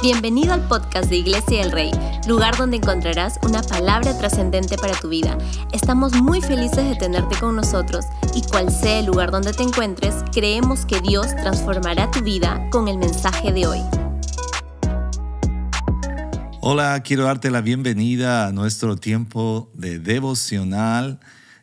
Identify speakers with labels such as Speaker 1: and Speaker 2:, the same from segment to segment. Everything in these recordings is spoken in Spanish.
Speaker 1: Bienvenido al podcast de Iglesia del Rey, lugar donde encontrarás una palabra trascendente para tu vida. Estamos muy felices de tenerte con nosotros y cual sea el lugar donde te encuentres, creemos que Dios transformará tu vida con el mensaje de hoy.
Speaker 2: Hola, quiero darte la bienvenida a nuestro tiempo de devocional.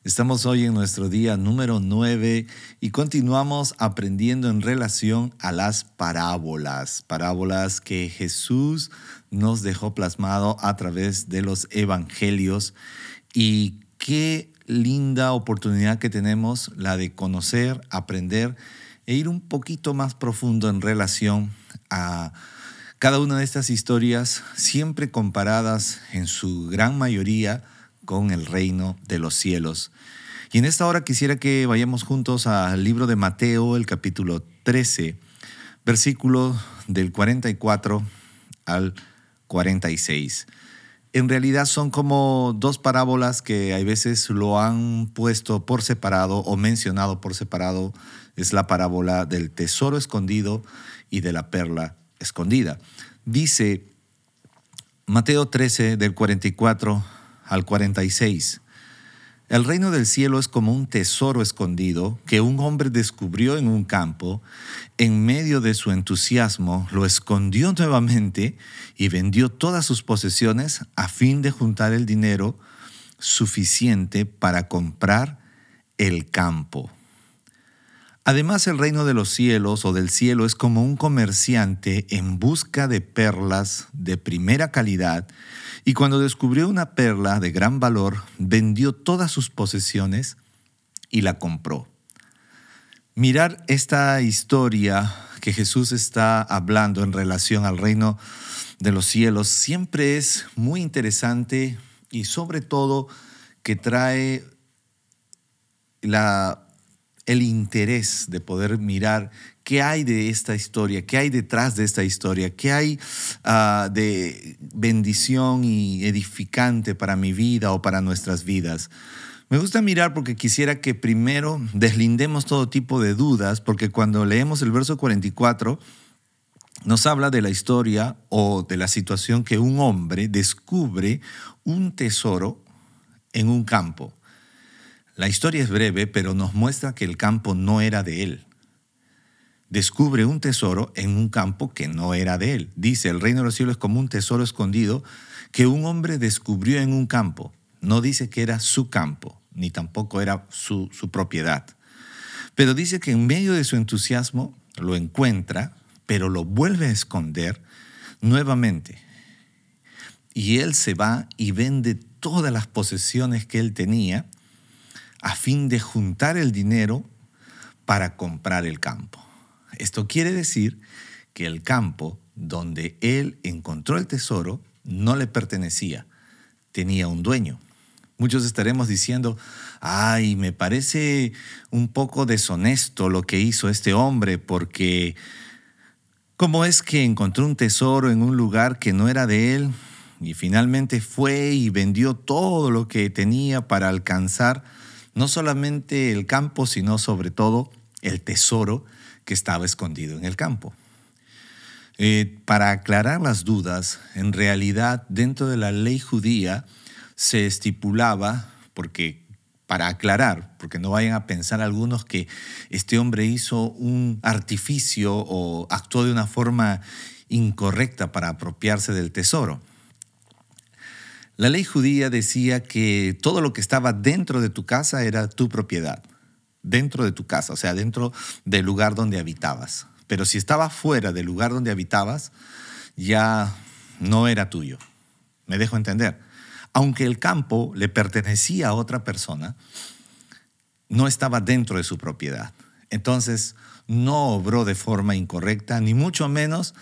Speaker 2: Estamos hoy en nuestro día número 9 y continuamos aprendiendo en relación a las parábolas, parábolas que Jesús nos dejó plasmado a través de los evangelios. Y qué linda oportunidad que tenemos la de conocer, aprender e ir un poquito más profundo en relación a cada una de estas historias, siempre comparadas en su gran mayoría con el reino de los cielos. Y en esta hora quisiera que vayamos juntos al libro de Mateo, el capítulo 13, versículo del 44 al 46. En realidad son como dos parábolas que a veces lo han puesto por separado o mencionado por separado. Es la parábola del tesoro escondido y de la perla escondida. Dice Mateo 13 del 44 al 46. El reino del cielo es como un tesoro escondido que un hombre descubrió en un campo. En medio de su entusiasmo, lo escondió nuevamente y vendió todas sus posesiones a fin de juntar el dinero suficiente para comprar el campo. Además, el reino de los cielos o del cielo es como un comerciante en busca de perlas de primera calidad y cuando descubrió una perla de gran valor, vendió todas sus posesiones y la compró. Mirar esta historia que Jesús está hablando en relación al reino de los cielos siempre es muy interesante y sobre todo que trae la el interés de poder mirar qué hay de esta historia, qué hay detrás de esta historia, qué hay ah, de bendición y edificante para mi vida o para nuestras vidas. Me gusta mirar porque quisiera que primero deslindemos todo tipo de dudas, porque cuando leemos el verso 44, nos habla de la historia o de la situación que un hombre descubre un tesoro en un campo. La historia es breve, pero nos muestra que el campo no era de él. Descubre un tesoro en un campo que no era de él. Dice, el reino de los cielos es como un tesoro escondido que un hombre descubrió en un campo. No dice que era su campo, ni tampoco era su, su propiedad. Pero dice que en medio de su entusiasmo lo encuentra, pero lo vuelve a esconder nuevamente. Y él se va y vende todas las posesiones que él tenía a fin de juntar el dinero para comprar el campo. Esto quiere decir que el campo donde él encontró el tesoro no le pertenecía, tenía un dueño. Muchos estaremos diciendo, ay, me parece un poco deshonesto lo que hizo este hombre porque ¿cómo es que encontró un tesoro en un lugar que no era de él y finalmente fue y vendió todo lo que tenía para alcanzar no solamente el campo, sino sobre todo el tesoro que estaba escondido en el campo. Eh, para aclarar las dudas, en realidad dentro de la ley judía se estipulaba, porque para aclarar, porque no vayan a pensar algunos que este hombre hizo un artificio o actuó de una forma incorrecta para apropiarse del tesoro. La ley judía decía que todo lo que estaba dentro de tu casa era tu propiedad, dentro de tu casa, o sea, dentro del lugar donde habitabas. Pero si estaba fuera del lugar donde habitabas, ya no era tuyo. Me dejo entender. Aunque el campo le pertenecía a otra persona, no estaba dentro de su propiedad. Entonces, no obró de forma incorrecta, ni mucho menos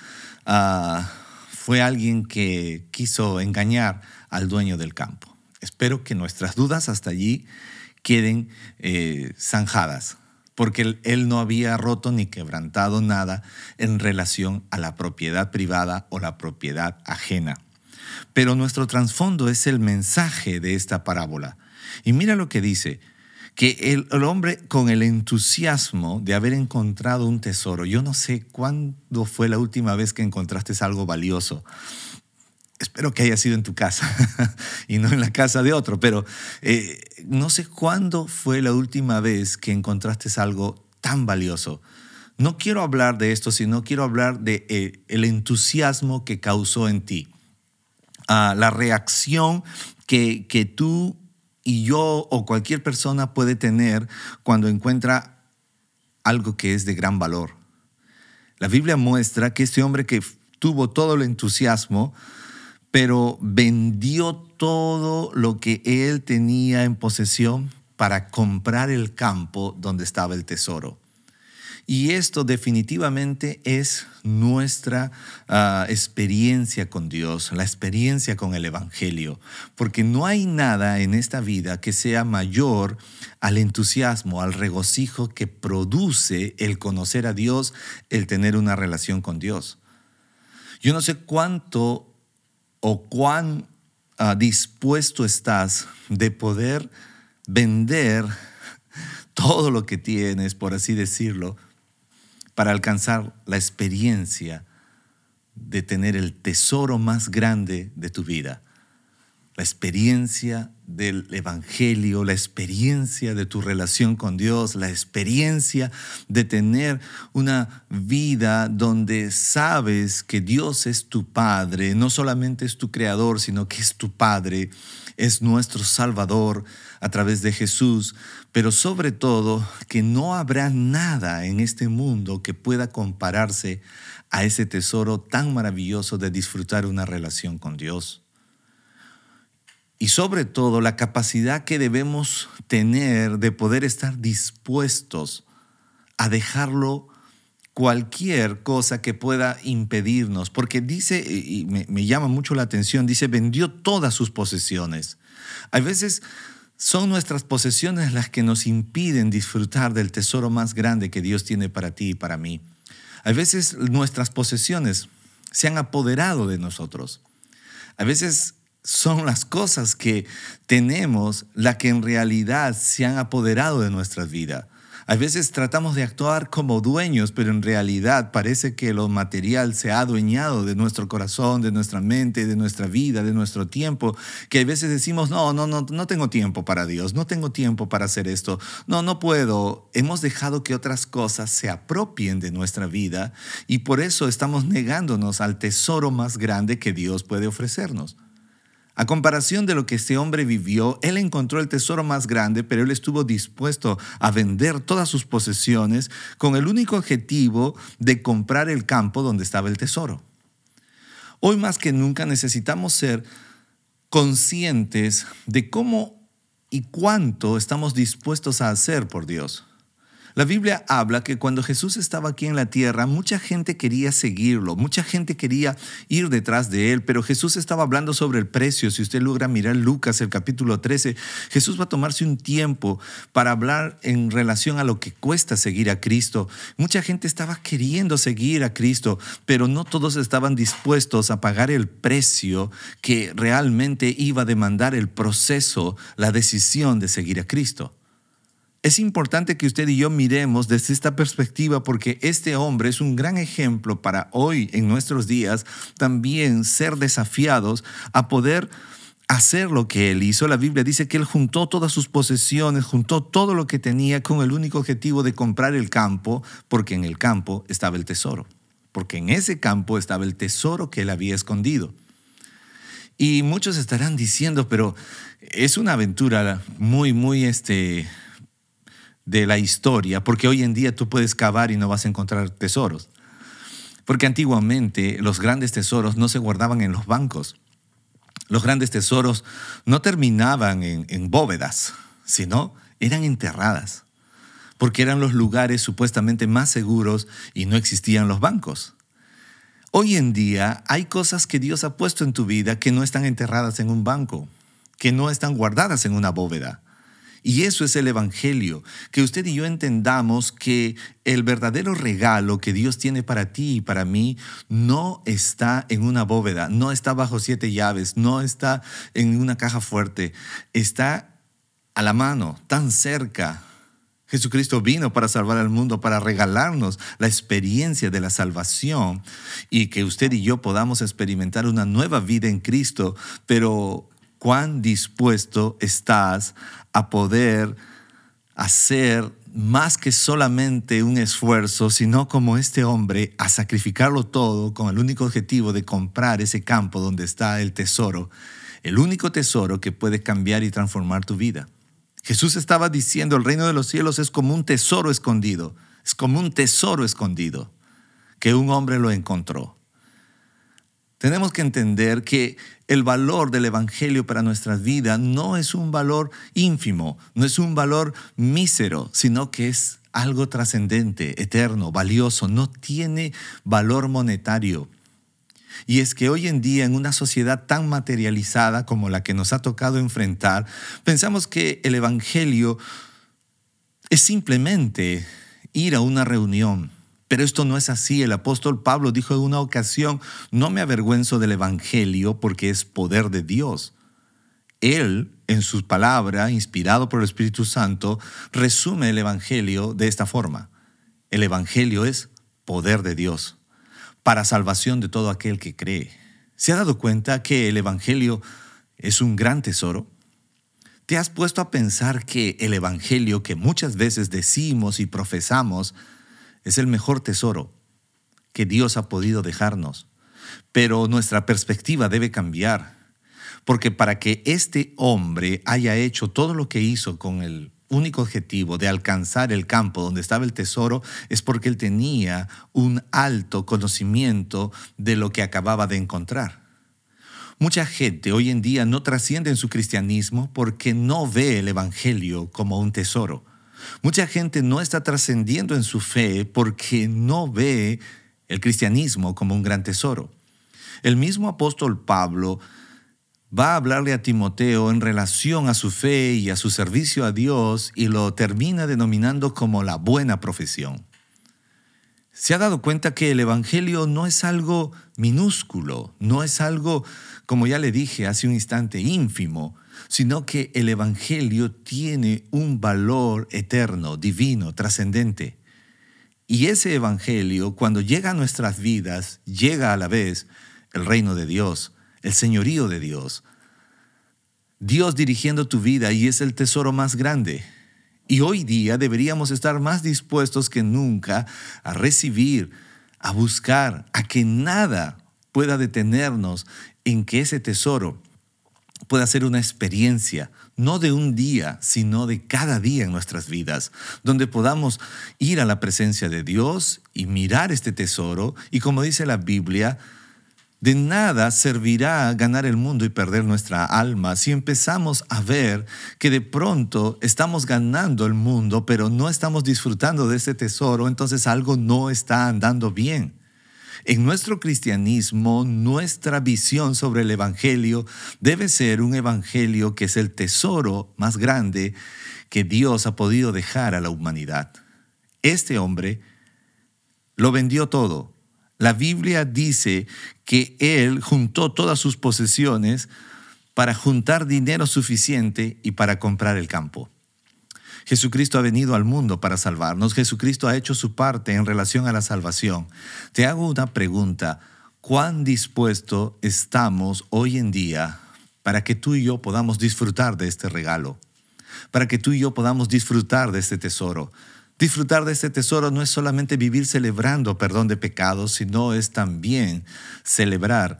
Speaker 2: ah, fue alguien que quiso engañar al dueño del campo. Espero que nuestras dudas hasta allí queden eh, zanjadas, porque él no había roto ni quebrantado nada en relación a la propiedad privada o la propiedad ajena. Pero nuestro trasfondo es el mensaje de esta parábola. Y mira lo que dice, que el, hombre con el entusiasmo de haber encontrado un tesoro, yo no sé cuándo fue la última vez que encontraste algo valioso. Espero que haya sido en tu casa y no en la casa de otro, pero eh, no sé cuándo fue la última vez que encontraste algo tan valioso. No quiero hablar de esto, sino quiero hablar de eh, el entusiasmo que causó en ti, ah, la reacción que, que tú y yo o cualquier persona puede tener cuando encuentra algo que es de gran valor. La Biblia muestra que este hombre que tuvo todo el entusiasmo, pero vendió todo lo que él tenía en posesión para comprar el campo donde estaba el tesoro. Y esto definitivamente es nuestra ah, experiencia con Dios, la experiencia con el Evangelio, porque no hay nada en esta vida que sea mayor al entusiasmo, al regocijo que produce el conocer a Dios, el tener una relación con Dios. Yo no sé cuánto o cuán ah, dispuesto estás de poder vender todo lo que tienes, por así decirlo, para alcanzar la experiencia de tener el tesoro más grande de tu vida. La experiencia del Evangelio, la experiencia de tu relación con Dios, la experiencia de tener una vida donde sabes que Dios es tu Padre, no solamente es tu Creador, sino que es tu Padre, es nuestro Salvador a través de Jesús, pero sobre todo que no habrá nada en este mundo que pueda compararse a ese tesoro tan maravilloso de disfrutar una relación con Dios. Y sobre todo la capacidad que debemos tener de poder estar dispuestos a dejarlo cualquier cosa que pueda impedirnos, porque dice, y me, llama mucho la atención, dice, vendió todas sus posesiones. Hay veces son nuestras posesiones las que nos impiden disfrutar del tesoro más grande que Dios tiene para ti y para mí. A veces nuestras posesiones se han apoderado de nosotros. A veces son las cosas que tenemos las que en realidad se han apoderado de nuestra vida. A veces tratamos de actuar como dueños, pero en realidad parece que lo material se ha adueñado de nuestro corazón, de nuestra mente, de nuestra vida, de nuestro tiempo, que a veces decimos, no, no, no, no tengo tiempo para Dios, no tengo tiempo para hacer esto, no, no puedo. Hemos dejado que otras cosas se apropien de nuestra vida y por eso estamos negándonos al tesoro más grande que Dios puede ofrecernos. A comparación de lo que este hombre vivió, él encontró el tesoro más grande, pero él estuvo dispuesto a vender todas sus posesiones con el único objetivo de comprar el campo donde estaba el tesoro. Hoy más que nunca necesitamos ser conscientes de cómo y cuánto estamos dispuestos a hacer por Dios. La Biblia habla que cuando Jesús estaba aquí en la tierra, mucha gente quería seguirlo, mucha gente quería ir detrás de él, pero Jesús estaba hablando sobre el precio. Si usted logra mirar Lucas, el capítulo 13, Jesús va a tomarse un tiempo para hablar en relación a lo que cuesta seguir a Cristo. Mucha gente estaba queriendo seguir a Cristo, pero no todos estaban dispuestos a pagar el precio que realmente iba a demandar el proceso, la decisión de seguir a Cristo. Es importante que usted y yo miremos desde esta perspectiva porque este hombre es un gran ejemplo para hoy en nuestros días también ser desafiados a poder hacer lo que él hizo. La Biblia dice que él juntó todas sus posesiones, juntó todo lo que tenía con el único objetivo de comprar el campo, porque en el campo estaba el tesoro, porque en ese campo estaba el tesoro que él había escondido. Y muchos estarán diciendo, pero es una aventura muy, muy, este, de la historia, porque hoy en día tú puedes cavar y no vas a encontrar tesoros. Porque antiguamente los grandes tesoros no se guardaban en los bancos. Los grandes tesoros no terminaban en, bóvedas, sino eran enterradas, porque eran los lugares supuestamente más seguros y no existían los bancos. Hoy en día hay cosas que Dios ha puesto en tu vida que no están enterradas en un banco, que no están guardadas en una bóveda. Y eso es el Evangelio, que usted y yo entendamos que el verdadero regalo que Dios tiene para ti y para mí no está en una bóveda, no está bajo siete llaves, no está en una caja fuerte, está a la mano, tan cerca. Jesucristo vino para salvar al mundo, para regalarnos la experiencia de la salvación y que usted y yo podamos experimentar una nueva vida en Cristo, pero cuán dispuesto estás a poder hacer más que solamente un esfuerzo, sino como este hombre, a sacrificarlo todo con el único objetivo de comprar ese campo donde está el tesoro, el único tesoro que puede cambiar y transformar tu vida. Jesús estaba diciendo, el reino de los cielos es como un tesoro escondido, es como un tesoro escondido, que un hombre lo encontró. Tenemos que entender que el valor del Evangelio para nuestras vidas no es un valor ínfimo, no es un valor mísero, sino que es algo trascendente, eterno, valioso, no tiene valor monetario. Y es que hoy en día, en una sociedad tan materializada como la que nos ha tocado enfrentar, pensamos que el Evangelio es simplemente ir a una reunión. Pero esto no es así. El apóstol Pablo dijo en una ocasión, no me avergüenzo del Evangelio porque es poder de Dios. Él, en su palabra, inspirado por el Espíritu Santo, resume el Evangelio de esta forma. El Evangelio es poder de Dios para salvación de todo aquel que cree. ¿Se ha dado cuenta que el Evangelio es un gran tesoro? ¿Te has puesto a pensar que el Evangelio que muchas veces decimos y profesamos es el mejor tesoro que Dios ha podido dejarnos? Pero nuestra perspectiva debe cambiar, porque para que este hombre haya hecho todo lo que hizo con el único objetivo de alcanzar el campo donde estaba el tesoro es porque él tenía un alto conocimiento de lo que acababa de encontrar. Mucha gente hoy en día no trasciende en su cristianismo porque no ve el Evangelio como un tesoro. Mucha gente no está trascendiendo en su fe porque no ve el cristianismo como un gran tesoro. El mismo apóstol Pablo va a hablarle a Timoteo en relación a su fe y a su servicio a Dios y lo termina denominando como la buena profesión. Se ha dado cuenta que el Evangelio no es algo minúsculo, no es algo, como ya le dije hace un instante, ínfimo, sino que el Evangelio tiene un valor eterno, divino, trascendente. Y ese Evangelio, cuando llega a nuestras vidas, llega a la vez el reino de Dios, el señorío de Dios. Dios dirigiendo tu vida y es el tesoro más grande. Y hoy día deberíamos estar más dispuestos que nunca a recibir, a buscar, a que nada pueda detenernos en que ese tesoro pueda ser una experiencia, no de un día, sino de cada día en nuestras vidas, donde podamos ir a la presencia de Dios y mirar este tesoro y como dice la Biblia, de nada servirá ganar el mundo y perder nuestra alma si empezamos a ver que de pronto estamos ganando el mundo, pero no estamos disfrutando de ese tesoro, entonces algo no está andando bien. En nuestro cristianismo, nuestra visión sobre el Evangelio debe ser un Evangelio que es el tesoro más grande que Dios ha podido dejar a la humanidad. Este hombre lo vendió todo la Biblia dice que él juntó todas sus posesiones para juntar dinero suficiente y para comprar el campo. Jesucristo ha venido al mundo para salvarnos. Jesucristo ha hecho su parte en relación a la salvación. Te hago una pregunta. ¿Cuán dispuesto estamos hoy en día para que tú y yo podamos disfrutar de este regalo? Para que tú y yo podamos disfrutar de este tesoro. Disfrutar de este tesoro no es solamente vivir celebrando perdón de pecados, sino es también celebrar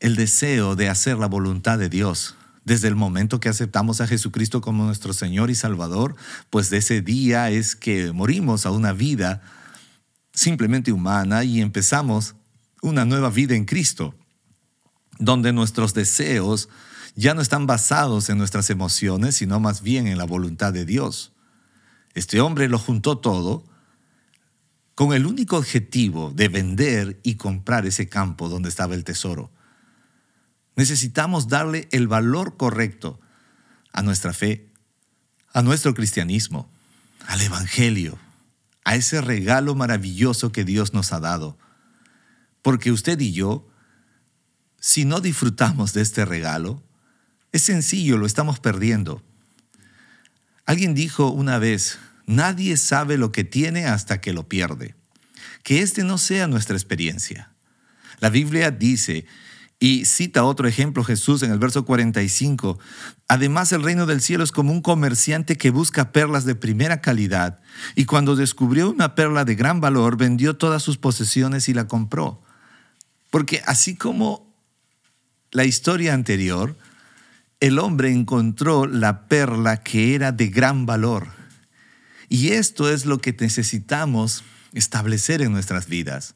Speaker 2: el deseo de hacer la voluntad de Dios. Desde el momento que aceptamos a Jesucristo como nuestro Señor y Salvador, pues de ese día es que morimos a una vida simplemente humana y empezamos una nueva vida en Cristo, donde nuestros deseos ya no están basados en nuestras emociones, sino más bien en la voluntad de Dios. Este hombre lo juntó todo con el único objetivo de vender y comprar ese campo donde estaba el tesoro. Necesitamos darle el valor correcto a nuestra fe, a nuestro cristianismo, al Evangelio, a ese regalo maravilloso que Dios nos ha dado. Porque usted y yo, si no disfrutamos de este regalo, es sencillo, lo estamos perdiendo. Alguien dijo una vez, nadie sabe lo que tiene hasta que lo pierde. Que este no sea nuestra experiencia. La Biblia dice, y cita otro ejemplo Jesús en el verso 45. Además, el reino del cielo es como un comerciante que busca perlas de primera calidad y cuando descubrió una perla de gran valor, vendió todas sus posesiones y la compró. Porque así como la historia anterior, el hombre encontró la perla que era de gran valor. Y esto es lo que necesitamos establecer en nuestras vidas.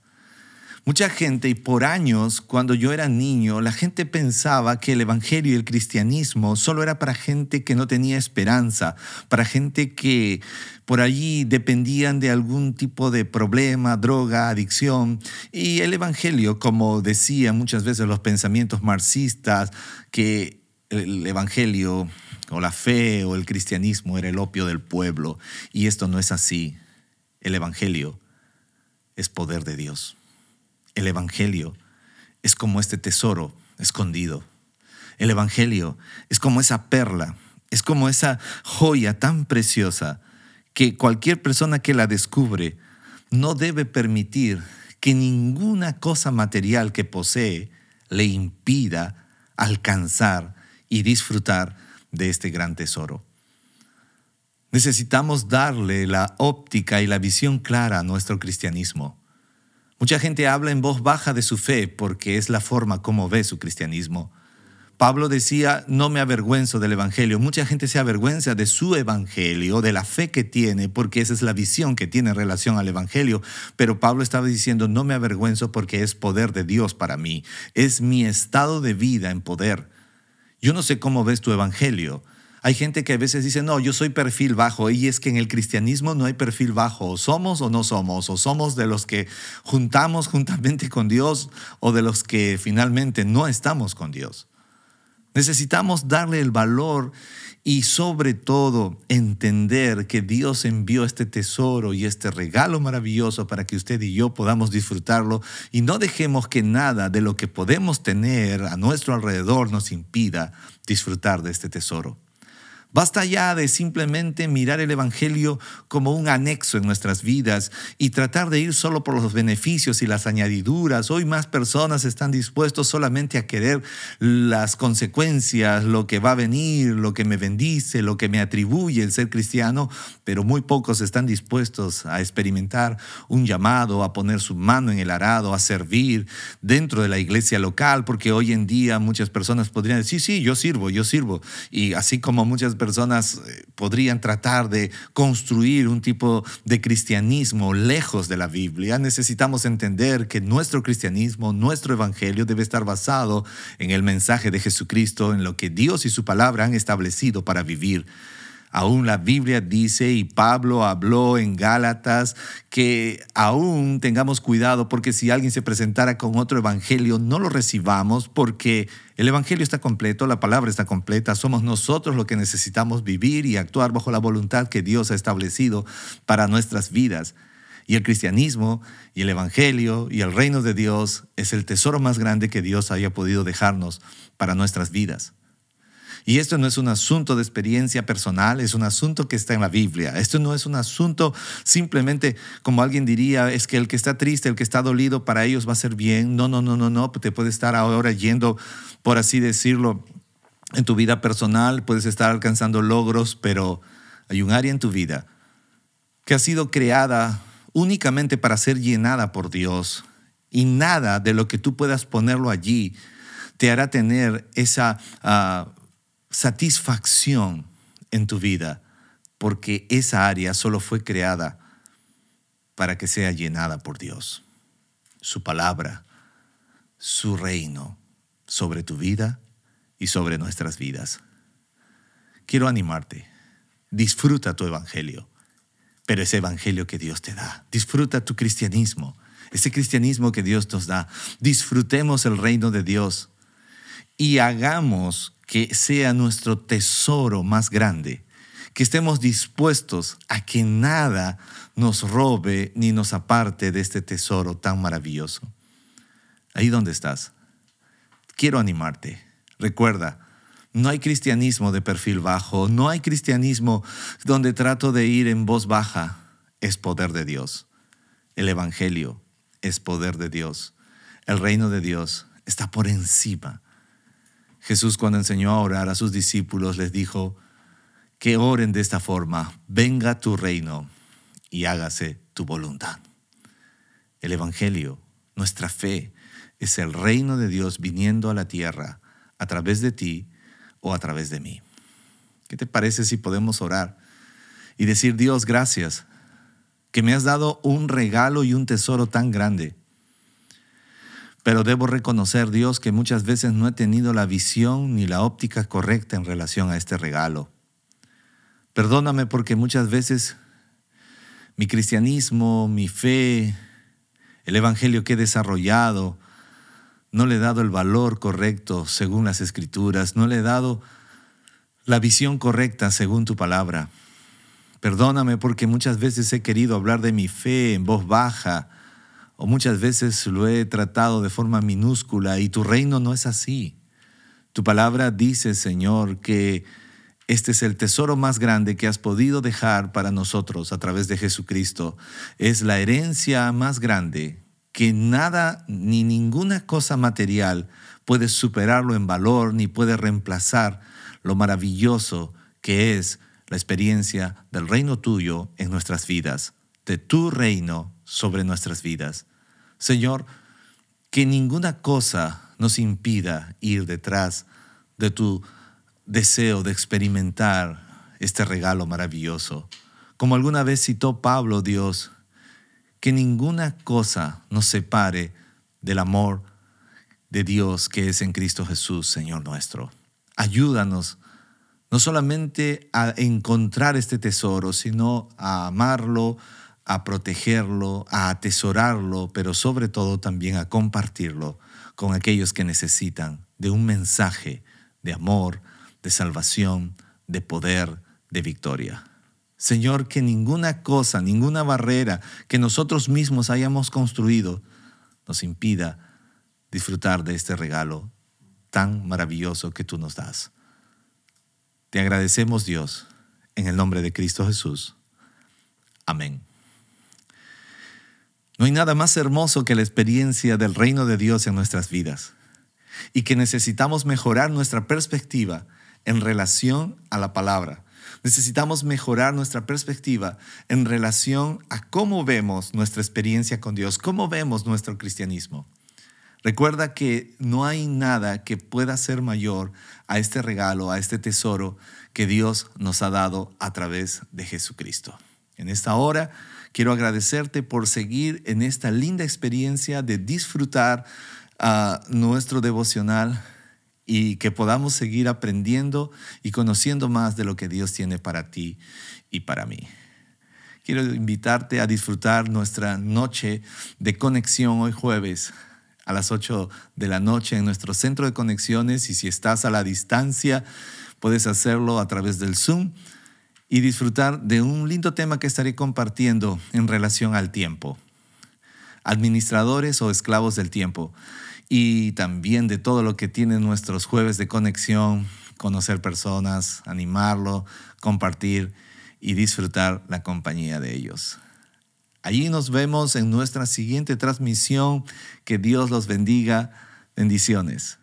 Speaker 2: Mucha gente, y por años, cuando yo era niño, la gente pensaba que el Evangelio y el cristianismo solo era para gente que no tenía esperanza, para gente que por allí dependían de algún tipo de problema, droga, adicción. Y el Evangelio, como decían muchas veces los pensamientos marxistas, que el Evangelio o la fe o el cristianismo era el opio del pueblo. Y esto no es así. El Evangelio es poder de Dios. El Evangelio es como este tesoro escondido. El Evangelio es como esa perla, es como esa joya tan preciosa que cualquier persona que la descubre no debe permitir que ninguna cosa material que posee le impida alcanzar y disfrutar de este gran tesoro. Necesitamos darle la óptica y la visión clara a nuestro cristianismo. Mucha gente habla en voz baja de su fe porque es la forma como ve su cristianismo. Pablo decía, no me avergüenzo del Evangelio. Mucha gente se avergüenza de su Evangelio, de la fe que tiene, porque esa es la visión que tiene en relación al Evangelio. Pero Pablo estaba diciendo, no me avergüenzo porque es poder de Dios para mí. Es mi estado de vida en poder. Yo no sé cómo ves tu Evangelio. Hay gente que a veces dice, no, yo soy perfil bajo, y es que en el cristianismo no hay perfil bajo, o somos o no somos, o somos de los que juntamos juntamente con Dios, o de los que finalmente no estamos con Dios. Necesitamos darle el valor y sobre todo entender que Dios envió este tesoro y este regalo maravilloso para que usted y yo podamos disfrutarlo y no dejemos que nada de lo que podemos tener a nuestro alrededor nos impida disfrutar de este tesoro. Basta ya de simplemente mirar el Evangelio como un anexo en nuestras vidas y tratar de ir solo por los beneficios y las añadiduras. Hoy más personas están dispuestos solamente a querer las consecuencias, lo que va a venir, lo que me bendice, lo que me atribuye el ser cristiano, pero muy pocos están dispuestos a experimentar un llamado, a poner su mano en el arado, a servir dentro de la iglesia local, porque hoy en día muchas personas podrían decir, sí, yo sirvo, yo sirvo. Y así como muchas personas personas eh, podrían tratar de construir un tipo de cristianismo lejos de la Biblia, necesitamos entender que nuestro cristianismo, nuestro evangelio debe estar basado en el mensaje de Jesucristo, en lo que Dios y su palabra han establecido para vivir. Aún la Biblia dice, y Pablo habló en Gálatas, que aún tengamos cuidado porque si alguien se presentara con otro evangelio, no lo recibamos porque el evangelio está completo, la palabra está completa, somos nosotros los que necesitamos vivir y actuar bajo la voluntad que Dios ha establecido para nuestras vidas. Y el cristianismo y el Evangelio y el reino de Dios es el tesoro más grande que Dios haya podido dejarnos para nuestras vidas. Y esto no es un asunto de experiencia personal, es un asunto que está en la Biblia. Esto no es un asunto simplemente, como alguien diría, es que el que está triste, el que está dolido, para ellos va a ser bien. No, no, no, no, no. Te puede estar ahora yendo, por así decirlo, en tu vida personal, puedes estar alcanzando logros, pero hay un área en tu vida que ha sido creada únicamente para ser llenada por Dios. Y nada de lo que tú puedas ponerlo allí te hará tener esa uh, satisfacción en tu vida, porque esa área solo fue creada para que sea llenada por Dios, su palabra, su reino sobre tu vida y sobre nuestras vidas. Quiero animarte, disfruta tu evangelio, pero ese evangelio que Dios te da, disfruta tu cristianismo, ese cristianismo que Dios nos da, disfrutemos el reino de Dios y hagamos que sea nuestro tesoro más grande, que estemos dispuestos a que nada nos robe ni nos aparte de este tesoro tan maravilloso. Ahí donde estás, quiero animarte. Recuerda, No hay cristianismo de perfil bajo, no hay cristianismo donde trato de ir en voz baja. Es poder de Dios. El Evangelio es poder de Dios. El reino de Dios está por encima. Jesús cuando enseñó a orar a sus discípulos les dijo que oren de esta forma, venga tu reino y hágase tu voluntad. El Evangelio, nuestra fe, es el reino de Dios viniendo a la tierra a través de ti o a través de mí. ¿Qué te parece si podemos orar y decir, Dios, gracias, que me has dado un regalo y un tesoro tan grande? Pero debo reconocer, Dios, que muchas veces no he tenido la visión ni la óptica correcta en relación a este regalo. Perdóname porque muchas veces mi cristianismo, mi fe, el evangelio que he desarrollado, no le he dado el valor correcto según las escrituras, no le he dado la visión correcta según tu palabra. Perdóname porque muchas veces he querido hablar de mi fe en voz baja o muchas veces lo he tratado de forma minúscula y tu reino no es así. Tu palabra dice, Señor, que este es el tesoro más grande que has podido dejar para nosotros a través de Jesucristo. Es la herencia más grande que nada ni ninguna cosa material puede superarlo en valor ni puede reemplazar lo maravilloso que es la experiencia del reino tuyo en nuestras vidas, de tu reino sobre nuestras vidas. Señor, que ninguna cosa nos impida ir detrás de tu deseo de experimentar este regalo maravilloso. Como alguna vez citó Pablo, Dios, que ninguna cosa nos separe del amor de Dios que es en Cristo Jesús, Señor nuestro. Ayúdanos no solamente a encontrar este tesoro, sino a amarlo, a protegerlo, a atesorarlo, pero sobre todo también a compartirlo con aquellos que necesitan de un mensaje de amor, de salvación, de poder, de victoria. Señor, que ninguna cosa, ninguna barrera que nosotros mismos hayamos construido nos impida disfrutar de este regalo tan maravilloso que tú nos das. Te agradecemos Dios, en el nombre de Cristo Jesús. Amén. No hay nada más hermoso que la experiencia del reino de Dios en nuestras vidas y que necesitamos mejorar nuestra perspectiva en relación a la palabra Necesitamos mejorar nuestra perspectiva en relación a cómo vemos nuestra experiencia con Dios, cómo vemos nuestro cristianismo. Recuerda que no hay nada que pueda ser mayor a este regalo, a este tesoro que Dios nos ha dado a través de Jesucristo. En esta hora quiero agradecerte por seguir en esta linda experiencia de disfrutar ah, nuestro devocional y que podamos seguir aprendiendo y conociendo más de lo que Dios tiene para ti y para mí. Quiero invitarte a disfrutar nuestra noche de conexión hoy jueves a las 8 de la noche en nuestro centro de conexiones y si estás a la distancia puedes hacerlo a través del Zoom y disfrutar de un lindo tema que estaré compartiendo en relación al tiempo. Administradores o esclavos del tiempo y también de todo lo que tienen nuestros jueves de conexión, conocer personas, animarlo, compartir y disfrutar la compañía de ellos. Allí nos vemos en nuestra siguiente transmisión. Que Dios los bendiga. Bendiciones.